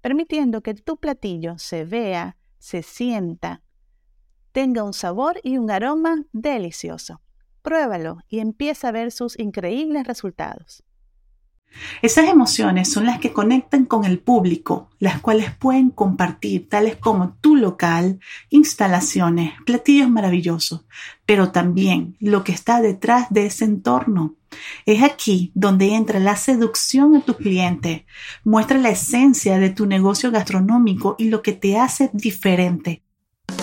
permitiendo que tu platillo se vea, se sienta, tenga un sabor y un aroma delicioso. Pruébalo y empieza a ver sus increíbles resultados. Esas emociones son las que conectan con el público, las cuales pueden compartir, tales como tu local, instalaciones, platillos maravillosos, pero también lo que está detrás de ese entorno. Es aquí donde entra la seducción a tus clientes, muestra la esencia de tu negocio gastronómico y lo que te hace diferente.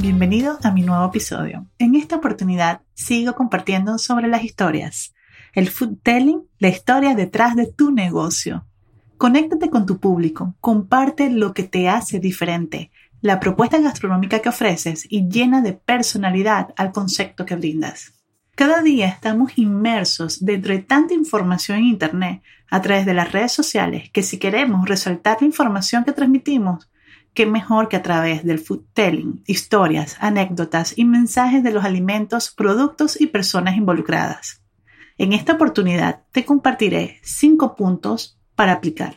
Bienvenido a mi nuevo episodio. En esta oportunidad sigo compartiendo sobre las historias. El food telling, la historia detrás de tu negocio. Conéctate con tu público, comparte lo que te hace diferente, la propuesta gastronómica que ofreces y llena de personalidad al concepto que brindas. Cada día estamos inmersos dentro de tanta información en Internet a través de las redes sociales que si queremos resaltar la información que transmitimos, qué mejor que a través del food telling, historias, anécdotas y mensajes de los alimentos, productos y personas involucradas. En esta oportunidad te compartiré cinco puntos para aplicar.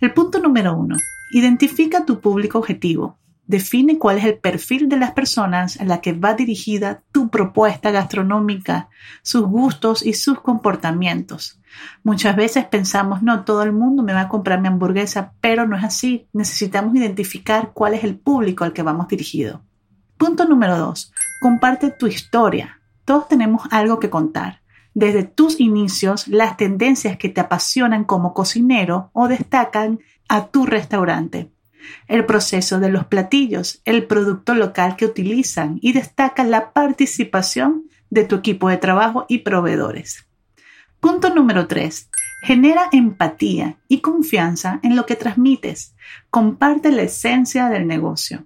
El punto número uno. Identifica tu público objetivo. Define cuál es el perfil de las personas a la que va dirigida tu propuesta gastronómica, sus gustos y sus comportamientos. Muchas veces pensamos, no, todo el mundo me va a comprar mi hamburguesa, pero no es así. Necesitamos identificar cuál es el público al que vamos dirigido. Punto número dos. Comparte tu historia. Todos tenemos algo que contar. Desde tus inicios, las tendencias que te apasionan como cocinero o destacan a tu restaurante. El proceso de los platillos, el producto local que utilizan y destaca la participación de tu equipo de trabajo y proveedores. Punto número 3. Genera empatía y confianza en lo que transmites. Comparte la esencia del negocio.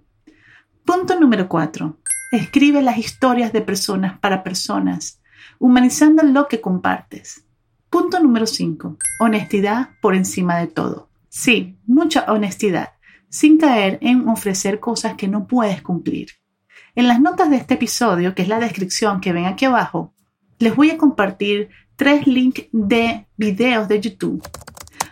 Punto número 4. Escribe las historias de personas para personas, humanizando lo que compartes. Punto número 5. Honestidad por encima de todo. Sí, mucha honestidad, sin caer en ofrecer cosas que no puedes cumplir. En las notas de este episodio, que es la descripción que ven aquí abajo, les voy a compartir tres links de videos de YouTube.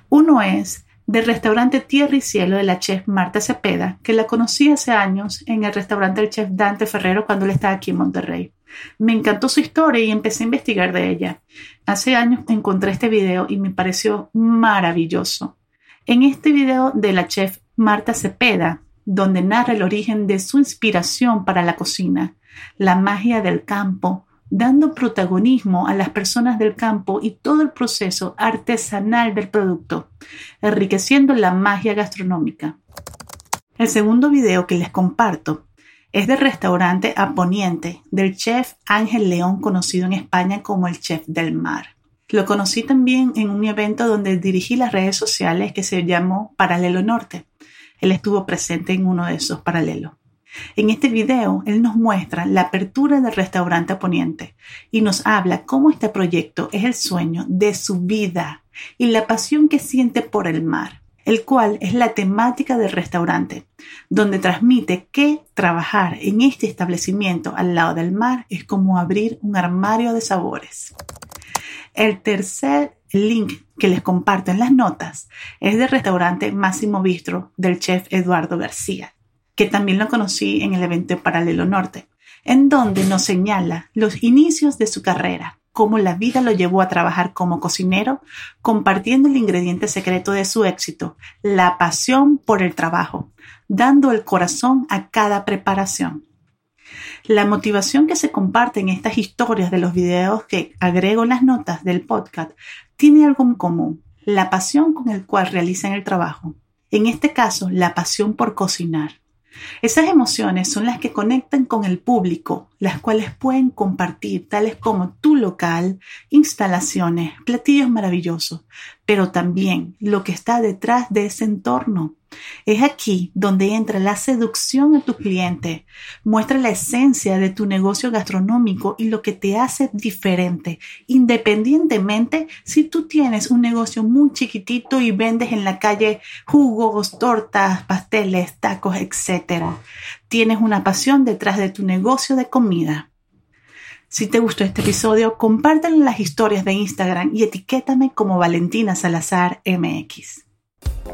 Uno es del restaurante Tierra y Cielo de la chef Marta Cepeda, que la conocí hace años en el restaurante del chef Dante Ferrero cuando él estaba aquí en Monterrey. Me encantó su historia y empecé a investigar de ella. Hace años encontré este video y me pareció maravilloso. En este video de la chef Marta Cepeda, donde narra el origen de su inspiración para la cocina, la magia del campo, dando protagonismo a las personas del campo y todo el proceso artesanal del producto, enriqueciendo la magia gastronómica. El segundo video que les comparto es del restaurante Aponiente del chef Ángel León, conocido en España como el chef del mar. Lo conocí también en un evento donde dirigí las redes sociales que se llamó Paralelo Norte. Él estuvo presente en uno de esos paralelos. En este video, él nos muestra la apertura del restaurante Poniente y nos habla cómo este proyecto es el sueño de su vida y la pasión que siente por el mar, el cual es la temática del restaurante, donde transmite que trabajar en este establecimiento al lado del mar es como abrir un armario de sabores. El tercer link que les comparto en las notas es del restaurante Máximo Bistro del chef Eduardo García que también lo conocí en el evento Paralelo Norte, en donde nos señala los inicios de su carrera, cómo la vida lo llevó a trabajar como cocinero, compartiendo el ingrediente secreto de su éxito, la pasión por el trabajo, dando el corazón a cada preparación. La motivación que se comparte en estas historias de los videos que agrego en las notas del podcast tiene algo en común, la pasión con el cual realizan el trabajo. En este caso, la pasión por cocinar. Esas emociones son las que conectan con el público, las cuales pueden compartir, tales como tu local, instalaciones, platillos maravillosos, pero también lo que está detrás de ese entorno, es aquí donde entra la seducción a tu cliente, muestra la esencia de tu negocio gastronómico y lo que te hace diferente, independientemente si tú tienes un negocio muy chiquitito y vendes en la calle jugos, tortas, pasteles, tacos, etc. Tienes una pasión detrás de tu negocio de comida. Si te gustó este episodio, compártelo en las historias de Instagram y etiquétame como Valentina Salazar MX.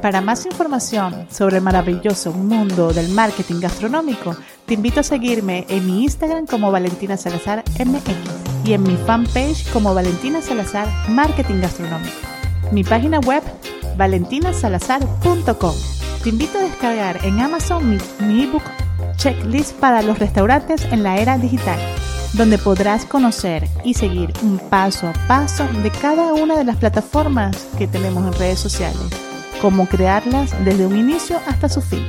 Para más información sobre el maravilloso mundo del marketing gastronómico, te invito a seguirme en mi Instagram como Valentina Salazar MX y en mi fanpage como Valentina Salazar Marketing Gastronómico. Mi página web valentinasalazar.com. Te invito a descargar en Amazon mi, mi ebook Checklist para los restaurantes en la era digital, donde podrás conocer y seguir un paso a paso de cada una de las plataformas que tenemos en redes sociales cómo crearlas desde un inicio hasta su fin.